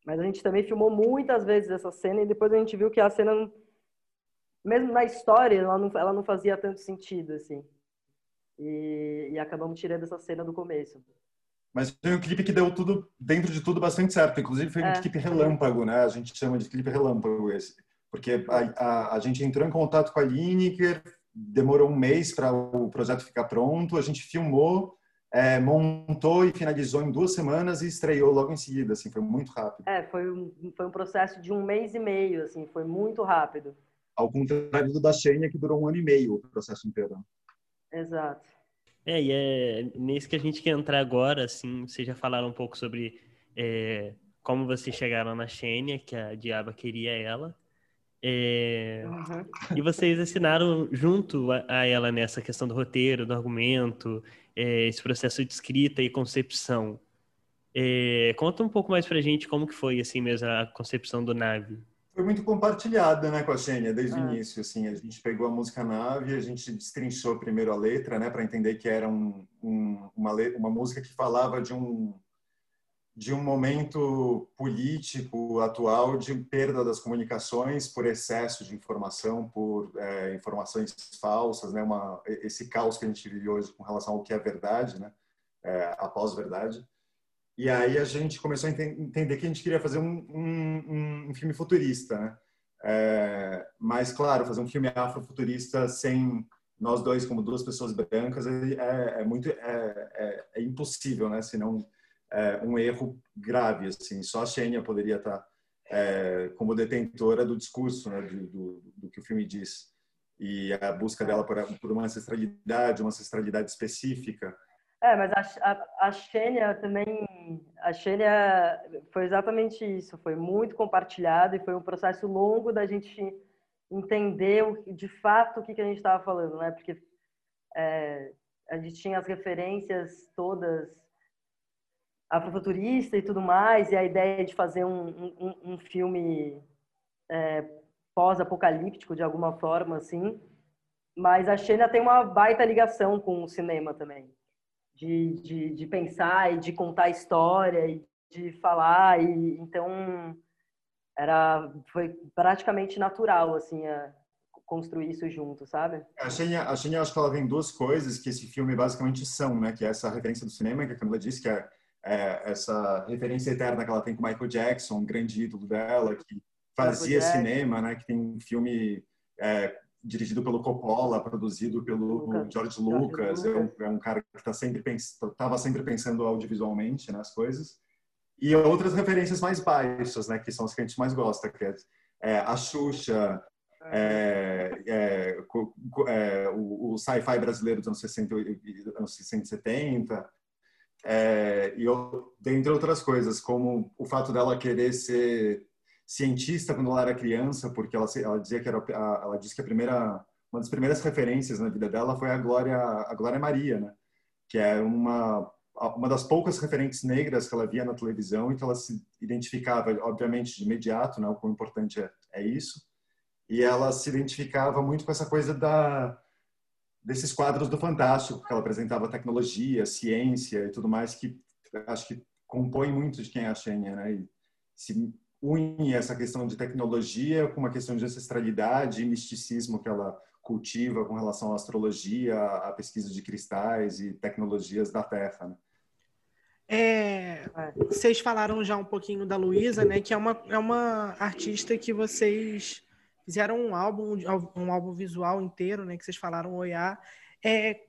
Mas a gente também filmou muitas vezes essa cena e depois a gente viu que a cena, mesmo na história, ela não, ela não fazia tanto sentido assim. E, e acabamos tirando essa cena do começo. Mas foi um clipe que deu tudo, dentro de tudo, bastante certo. Inclusive foi um é. clipe relâmpago, né? A gente chama de clipe relâmpago esse. Porque a, a, a gente entrou em contato com a Lineker, demorou um mês para o projeto ficar pronto, a gente filmou, é, montou e finalizou em duas semanas e estreou logo em seguida, assim, foi muito rápido. É, foi um, foi um processo de um mês e meio, assim, foi muito rápido. Ao contrário do da Xenia, que durou um ano e meio o processo inteiro. Exato. É, e é nesse que a gente quer entrar agora, assim, vocês já falaram um pouco sobre é, como vocês chegaram na Xênia, que a Diaba queria ela. É, uhum. E vocês assinaram junto a, a, ela nessa questão do roteiro, do argumento, é, esse processo de escrita e concepção. É, conta um pouco mais pra gente como que foi, assim mesmo, a concepção do Nave foi muito compartilhada, né, com a Xênia, desde ah. o início, assim, a gente pegou a música Nave, a gente destrinchou primeiro a letra, né, para entender que era um, um, uma, uma música que falava de um de um momento político atual de perda das comunicações por excesso de informação, por é, informações falsas, né, uma, esse caos que a gente vive hoje com relação ao que é verdade, né, é, após verdade. E aí a gente começou a entender que a gente queria fazer um, um, um filme futurista, né? É, mas, claro, fazer um filme afrofuturista sem nós dois como duas pessoas brancas é, é muito é, é, é, impossível, né? Senão é um erro grave, assim. Só a Xenia poderia estar é, como detentora do discurso, né? Do, do, do, que o filme diz e a busca dela por, por uma ancestralidade, uma ancestralidade específica. É, mas a, a, a Xênia também, a Xênia foi exatamente isso, foi muito compartilhado e foi um processo longo da gente entender o, de fato o que, que a gente estava falando, né? Porque é, a gente tinha as referências todas afrofuturista e tudo mais, e a ideia de fazer um, um, um filme é, pós-apocalíptico de alguma forma, assim. Mas a Xena tem uma baita ligação com o cinema também, de, de, de pensar e de contar história e de falar, e então era foi praticamente natural assim a construir isso junto, sabe? A Xenia, a Xenia, acho que ela tem duas coisas que esse filme basicamente são, né? Que é essa referência do cinema que a Camila disse, que é é, essa referência eterna que ela tem com Michael Jackson, um grande ídolo dela, que fazia cinema, né? Que tem um filme é, dirigido pelo Coppola, produzido pelo Lucas. George Lucas. George Lucas. É, um, é, um, cara que tá sempre estava sempre pensando audiovisualmente nas coisas. E outras referências mais baixas, né? Que são as que a gente mais gosta, que é, é a Xuxa, é, é, é, o, o sci-fi brasileiro dos anos 60, anos 60 e 70, é, e eu, dentre outras coisas, como o fato dela querer ser cientista quando ela era criança, porque ela, ela dizia que era ela disse que a primeira uma das primeiras referências na vida dela foi a Glória a Glória Maria, né? Que é uma uma das poucas referentes negras que ela via na televisão e que ela se identificava, obviamente, de imediato, né? O quão importante é, é isso. E ela se identificava muito com essa coisa da desses quadros do Fantástico, que ela apresentava tecnologia, ciência e tudo mais, que acho que compõe muito de quem é a Xenia, né? E se une essa questão de tecnologia com uma questão de ancestralidade e misticismo que ela cultiva com relação à astrologia, à pesquisa de cristais e tecnologias da Terra. Né? É, vocês falaram já um pouquinho da Luísa, né? Que é uma, é uma artista que vocês fizeram um álbum, um álbum visual inteiro, né? Que vocês falaram Oiá. É,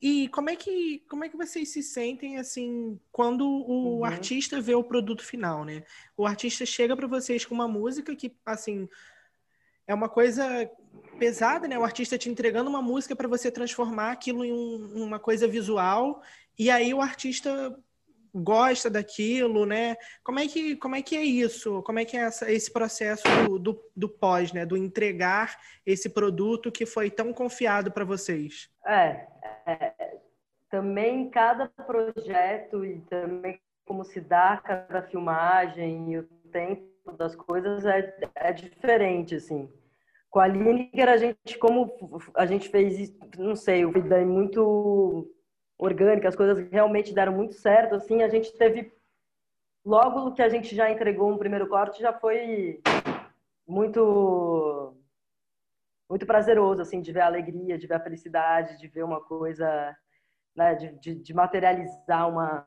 e como é que como é que vocês se sentem assim quando o uhum. artista vê o produto final, né? O artista chega para vocês com uma música que assim é uma coisa pesada, né? O artista te entregando uma música para você transformar aquilo em um, uma coisa visual e aí o artista gosta daquilo, né? Como é que, como é, que é isso? Como é que é essa, esse processo do, do, do, pós, né? Do entregar esse produto que foi tão confiado para vocês? É, é, também cada projeto e também como se dá cada filmagem e o tempo das coisas é, é diferente, assim. Com a Lineker, a gente, como a gente fez, não sei, o é muito orgânica, as coisas realmente deram muito certo, assim, a gente teve logo que a gente já entregou um primeiro corte, já foi muito muito prazeroso, assim, de ver a alegria, de ver a felicidade, de ver uma coisa, né, de, de, de materializar uma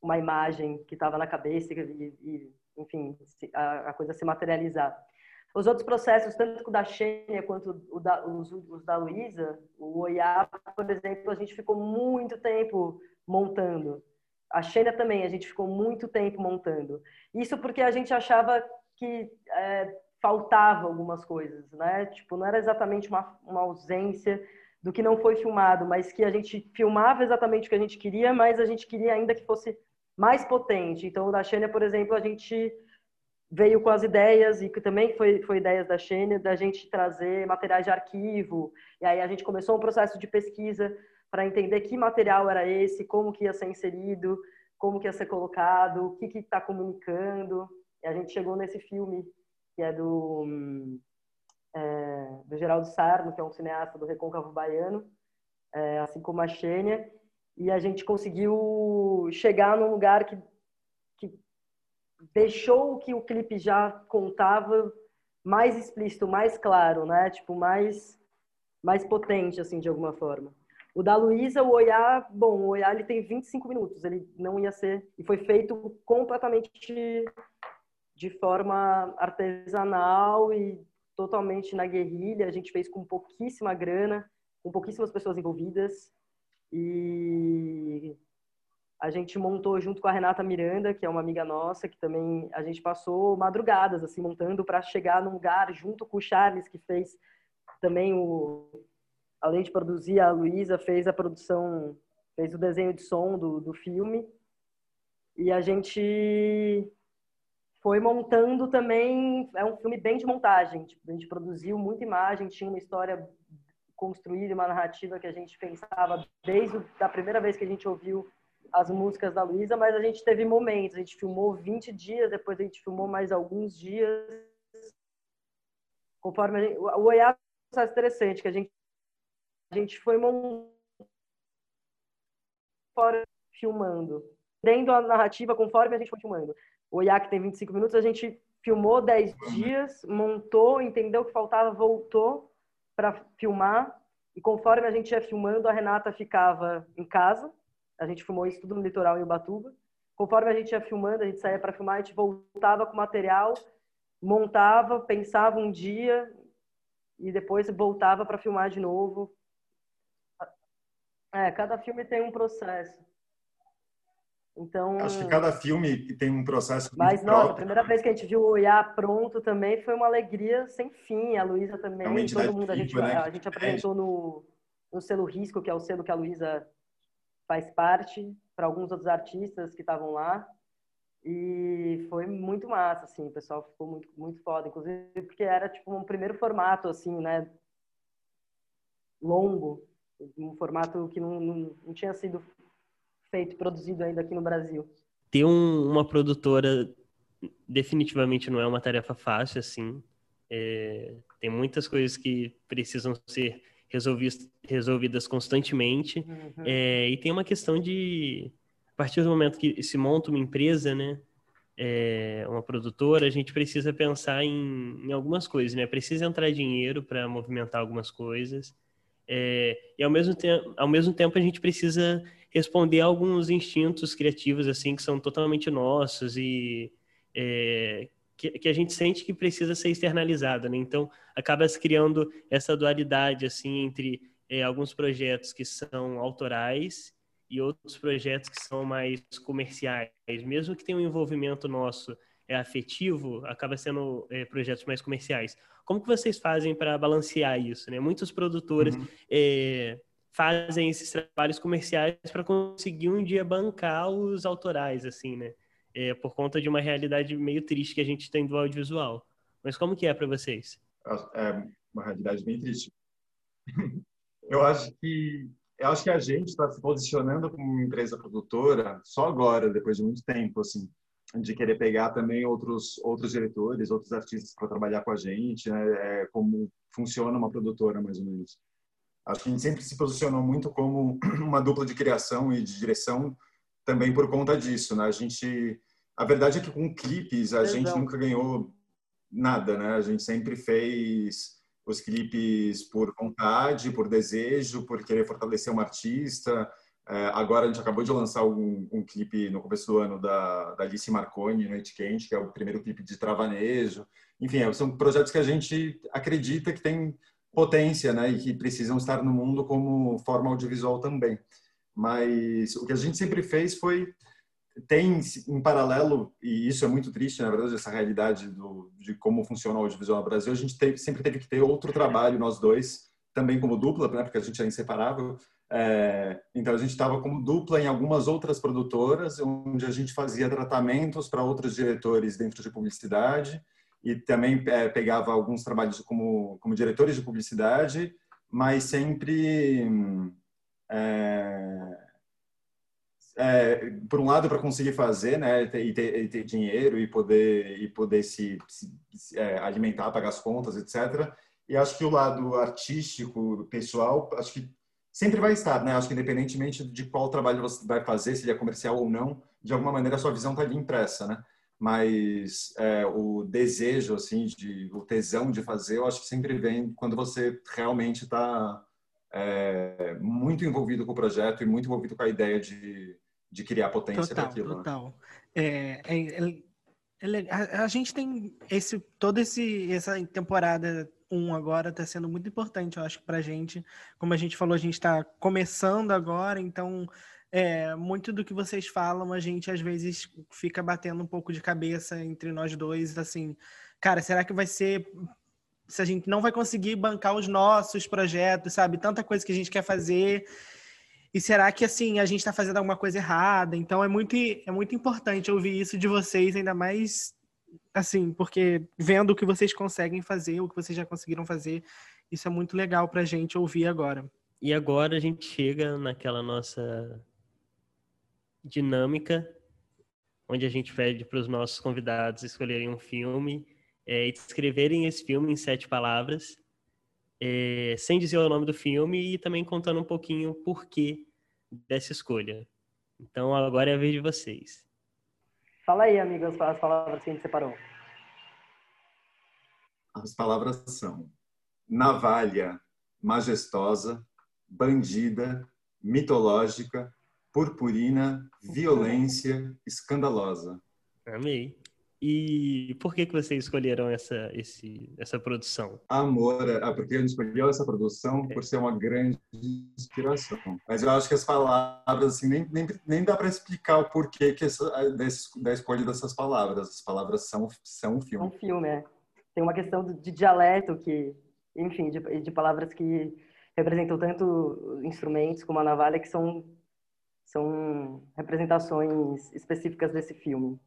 uma imagem que estava na cabeça e, e enfim, a, a, coisa se materializar. Os outros processos, tanto o da Xênia quanto o da, os, os da Luísa, o Oiá, por exemplo, a gente ficou muito tempo montando. A Xênia também, a gente ficou muito tempo montando. Isso porque a gente achava que é, faltava algumas coisas, né? Tipo, não era exatamente uma, uma ausência do que não foi filmado, mas que a gente filmava exatamente o que a gente queria, mas a gente queria ainda que fosse mais potente. Então, o da Xênia, por exemplo, a gente veio com as ideias, e que também foi, foi ideias da Xênia, da gente trazer materiais de arquivo. E aí a gente começou um processo de pesquisa para entender que material era esse, como que ia ser inserido, como que ia ser colocado, o que que está comunicando. E a gente chegou nesse filme, que é do, é, do Geraldo Sarno, que é um cineasta do Recôncavo Baiano, é, assim como a Xênia, e a gente conseguiu chegar num lugar que deixou o que o clipe já contava mais explícito, mais claro, né? Tipo, mais mais potente assim de alguma forma. O da Luísa, o Oiá, bom, o Oiá ele tem 25 minutos, ele não ia ser e foi feito completamente de, de forma artesanal e totalmente na guerrilha, a gente fez com pouquíssima grana, com pouquíssimas pessoas envolvidas e a gente montou junto com a Renata Miranda, que é uma amiga nossa, que também a gente passou madrugadas assim montando para chegar num lugar junto com o Charles que fez também o além de produzir a Luísa fez a produção, fez o desenho de som do, do filme. E a gente foi montando também. É um filme bem de montagem. Tipo, a gente produziu muita imagem, tinha uma história construída, uma narrativa que a gente pensava desde a primeira vez que a gente ouviu as músicas da Luísa, mas a gente teve momentos. A gente filmou 20 dias, depois a gente filmou mais alguns dias. Conforme gente, o Oiá é um processo interessante, que a gente, a gente foi montando filmando. Dentro a narrativa conforme a gente foi filmando. O IAC tem 25 minutos, a gente filmou 10 dias, montou, entendeu o que faltava, voltou para filmar. E conforme a gente ia filmando, a Renata ficava em casa. A gente filmou isso tudo no litoral em Ubatuba. Conforme a gente ia filmando, a gente saía para filmar, a gente voltava com material, montava, pensava um dia e depois voltava para filmar de novo. É, cada filme tem um processo. Então, Acho que cada filme tem um processo Mas, nossa, próprio. a primeira vez que a gente viu o Iá pronto também foi uma alegria sem fim. A Luísa também, é todo mundo. A gente, né? a gente apresentou no, no selo Risco, que é o selo que a Luísa faz parte, para alguns outros artistas que estavam lá. E foi muito massa, assim, o pessoal ficou muito, muito foda, inclusive porque era tipo um primeiro formato, assim, né? Longo, um formato que não, não, não tinha sido feito, produzido ainda aqui no Brasil. Ter um, uma produtora definitivamente não é uma tarefa fácil, assim. É, tem muitas coisas que precisam ser resolvidas, resolvidas constantemente. Uhum. É, e tem uma questão de, a partir do momento que se monta uma empresa, né? É, uma produtora, a gente precisa pensar em, em algumas coisas, né? Precisa entrar dinheiro para movimentar algumas coisas. É, e ao mesmo, tempo, ao mesmo tempo a gente precisa responder a alguns instintos criativos assim que são totalmente nossos e é, que, que, a gente sente que precisa ser externalizado, né? Então acaba se criando essa dualidade assim entre é, alguns projetos que são autorais e outros projetos que são mais comerciais, mesmo que tenham um envolvimento nosso é afetivo, acaba sendo é, projetos mais comerciais. Como que vocês fazem para balancear isso? Né? Muitos produtores uhum. é, fazem esses trabalhos comerciais para conseguir um dia bancar os autorais, assim, né? É, por conta de uma realidade meio triste que a gente tem do audiovisual. Mas como que é para vocês? É uma realidade bem triste. [LAUGHS] Eu acho que eu acho que a gente está se posicionando como uma empresa produtora só agora, depois de muito tempo, assim, de querer pegar também outros outros diretores, outros artistas para trabalhar com a gente, né? É, como funciona uma produtora mais ou menos. Acho que a gente sempre se posicionou muito como [CLEARS THROAT] uma dupla de criação e de direção também por conta disso, né? A gente, a verdade é que com clipes a gente nunca ganhou nada, né? A gente sempre fez os clipes por vontade, por desejo, por querer fortalecer um artista. É, agora a gente acabou de lançar um, um, clipe no começo do ano da, da Alice Marconi, Noite Quente, que é o primeiro clipe de Travanejo. Enfim, é, são projetos que a gente acredita que tem potência, né, e que precisam estar no mundo como forma audiovisual também. Mas o que a gente sempre fez foi tem em paralelo e isso é muito triste na verdade essa realidade do, de como funciona o audiovisual no Brasil a gente teve, sempre teve que ter outro trabalho nós dois também como dupla né porque a gente é inseparável. É, então a gente estava como dupla em algumas outras produtoras onde a gente fazia tratamentos para outros diretores dentro de publicidade e também é, pegava alguns trabalhos como, como diretores de publicidade, mas sempre, é, é, por um lado, para conseguir fazer, né, e ter, e ter, dinheiro e poder, e poder se, se é, alimentar, pagar as contas, etc. E acho que o lado artístico, pessoal, acho que sempre vai estar, né? Acho que independentemente de qual trabalho você vai fazer, se ele é comercial ou não, de alguma maneira a sua visão está ali impressa, né? mas é, o desejo, assim, de, o tesão de fazer, eu acho que sempre vem quando você realmente está é, muito envolvido com o projeto e muito envolvido com a ideia de, de criar potência total, daquilo. Né? Total, né? é, é, a, a, gente tem esse todo esse essa temporada um agora está sendo muito importante, eu acho, para a gente. Como a gente falou, a gente está começando agora, então é, muito do que vocês falam, a gente às vezes fica batendo um pouco de cabeça entre nós dois, assim, cara, será que vai ser se a gente não vai conseguir bancar os nossos projetos, sabe? Tanta coisa que a gente quer fazer. E será que assim a gente está fazendo alguma coisa errada? Então é muito é muito importante ouvir isso de vocês, ainda mais assim, porque vendo o que vocês conseguem fazer, o que vocês já conseguiram fazer, isso é muito legal pra gente ouvir agora. E agora a gente chega naquela nossa dinâmica, onde a gente pede para os nossos convidados escolherem um filme é, e descreverem esse filme em sete palavras, é, sem dizer o nome do filme e também contando um pouquinho o porquê dessa escolha. Então agora é a vez de vocês. Fala aí, amigos, as palavras que a gente separou. As palavras são navalha, majestosa, bandida, mitológica, purpurina, violência, escandalosa. Amei. E por que que vocês escolheram essa esse, essa produção? Amor, é porque a gente escolheu essa produção por ser uma grande inspiração. Mas eu acho que as palavras, assim, nem, nem, nem dá para explicar o porquê que essa, da escolha dessas palavras. As palavras são, são um filme. É um filme, é. Tem uma questão de dialeto que, enfim, de, de palavras que representam tanto instrumentos como a navalha, que são, são representações específicas desse filme.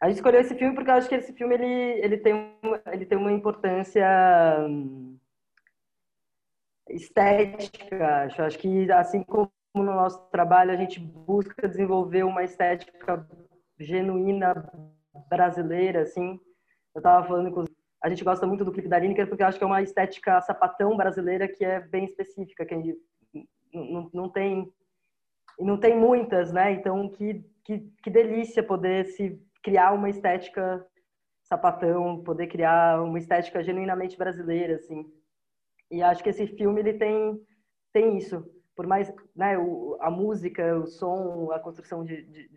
A gente escolheu esse filme porque eu acho que esse filme ele, ele, tem, ele tem uma importância hum, estética. Eu acho que, assim como no nosso trabalho, a gente busca desenvolver uma estética genuína brasileira, assim. Eu estava falando com a gente gosta muito do clipe da Lineker porque eu acho que é uma estética sapatão brasileira que é bem específica, que a gente não, não tem não tem muitas, né? Então que, que, que delícia poder se criar uma estética sapatão, poder criar uma estética genuinamente brasileira, assim. E acho que esse filme ele tem tem isso. Por mais, né, o, a música, o som, a construção de, de,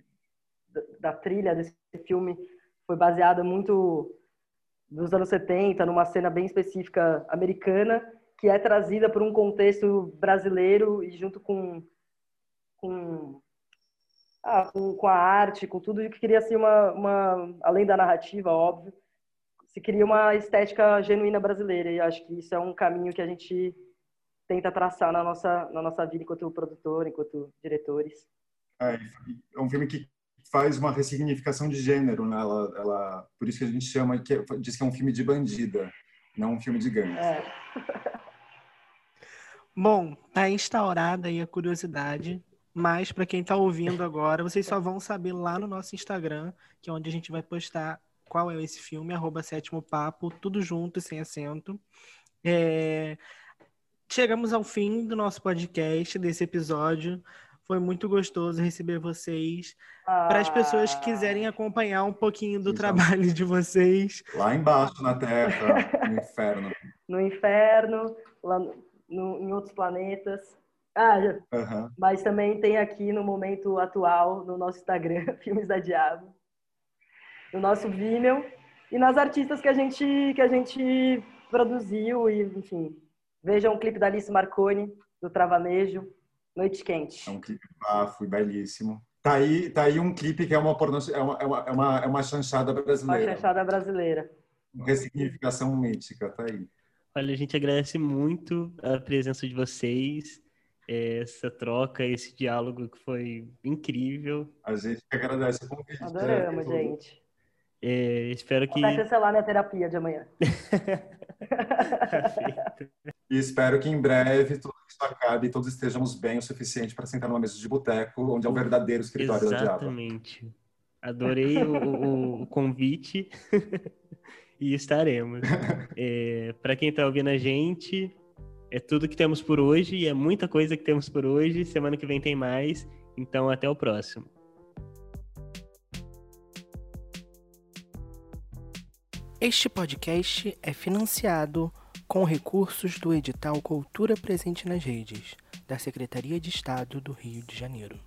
da trilha desse filme foi baseada muito dos anos 70, numa cena bem específica americana, que é trazida por um contexto brasileiro e junto com com ah, com, com, a arte, com tudo que queria ser uma, uma, além da narrativa, óbvio, se queria uma estética genuína brasileira e acho que isso é um caminho que a gente tenta traçar na nossa na nossa vida enquanto produtor, enquanto diretores. É, é um filme que faz uma ressignificação de gênero, né? Ela, ela, por isso que a gente chama que é, diz que é um filme de bandida, não um filme de gangue. É. [LAUGHS] Bom, tá instaurada aí a curiosidade mas para quem está ouvindo [LAUGHS] agora, vocês só vão saber lá no nosso Instagram, que é onde a gente vai postar qual é esse filme, arroba sétimo papo, tudo junto, sem acento. É... Chegamos ao fim do nosso podcast, desse episódio. Foi muito gostoso receber vocês. Ah. Para as pessoas que quiserem acompanhar um pouquinho do então, trabalho de vocês. Lá embaixo na Terra, no [LAUGHS] inferno. No inferno, lá no, no, em outros planetas. Ah, uhum. mas também tem aqui no momento atual, no nosso Instagram, [LAUGHS] Filmes da Diabo, no nosso Vimeo e nas artistas que a gente, que a gente produziu e, enfim. Vejam um clipe da Alice Marconi, do Travanejo, Noite Quente. É um clipe bafo e belíssimo. Tá aí, tá aí um clipe que é uma, porno, é uma, é uma, é uma, é uma chanchada brasileira. Uma chanchada brasileira. Uma ressignificação mítica, tá aí. Olha, a gente agradece muito a presença de vocês essa troca, esse diálogo que foi incrível. A gente agradece o convite. Adoramos, né? gente. É, espero que. Vai cancelar minha terapia de amanhã. [LAUGHS] [LAUGHS] e espero que em breve tudo isso acabe e todos estejamos bem o suficiente para sentar numa mesa de boteco, onde é o verdadeiro escritório Exatamente. da Diaba. Exatamente. Adorei o, o, o convite [LAUGHS] e estaremos. É, para quem está ouvindo a gente, é tudo que temos por hoje e é muita coisa que temos por hoje. Semana que vem tem mais. Então, até o próximo. Este podcast é financiado com recursos do edital Cultura Presente nas Redes, da Secretaria de Estado do Rio de Janeiro.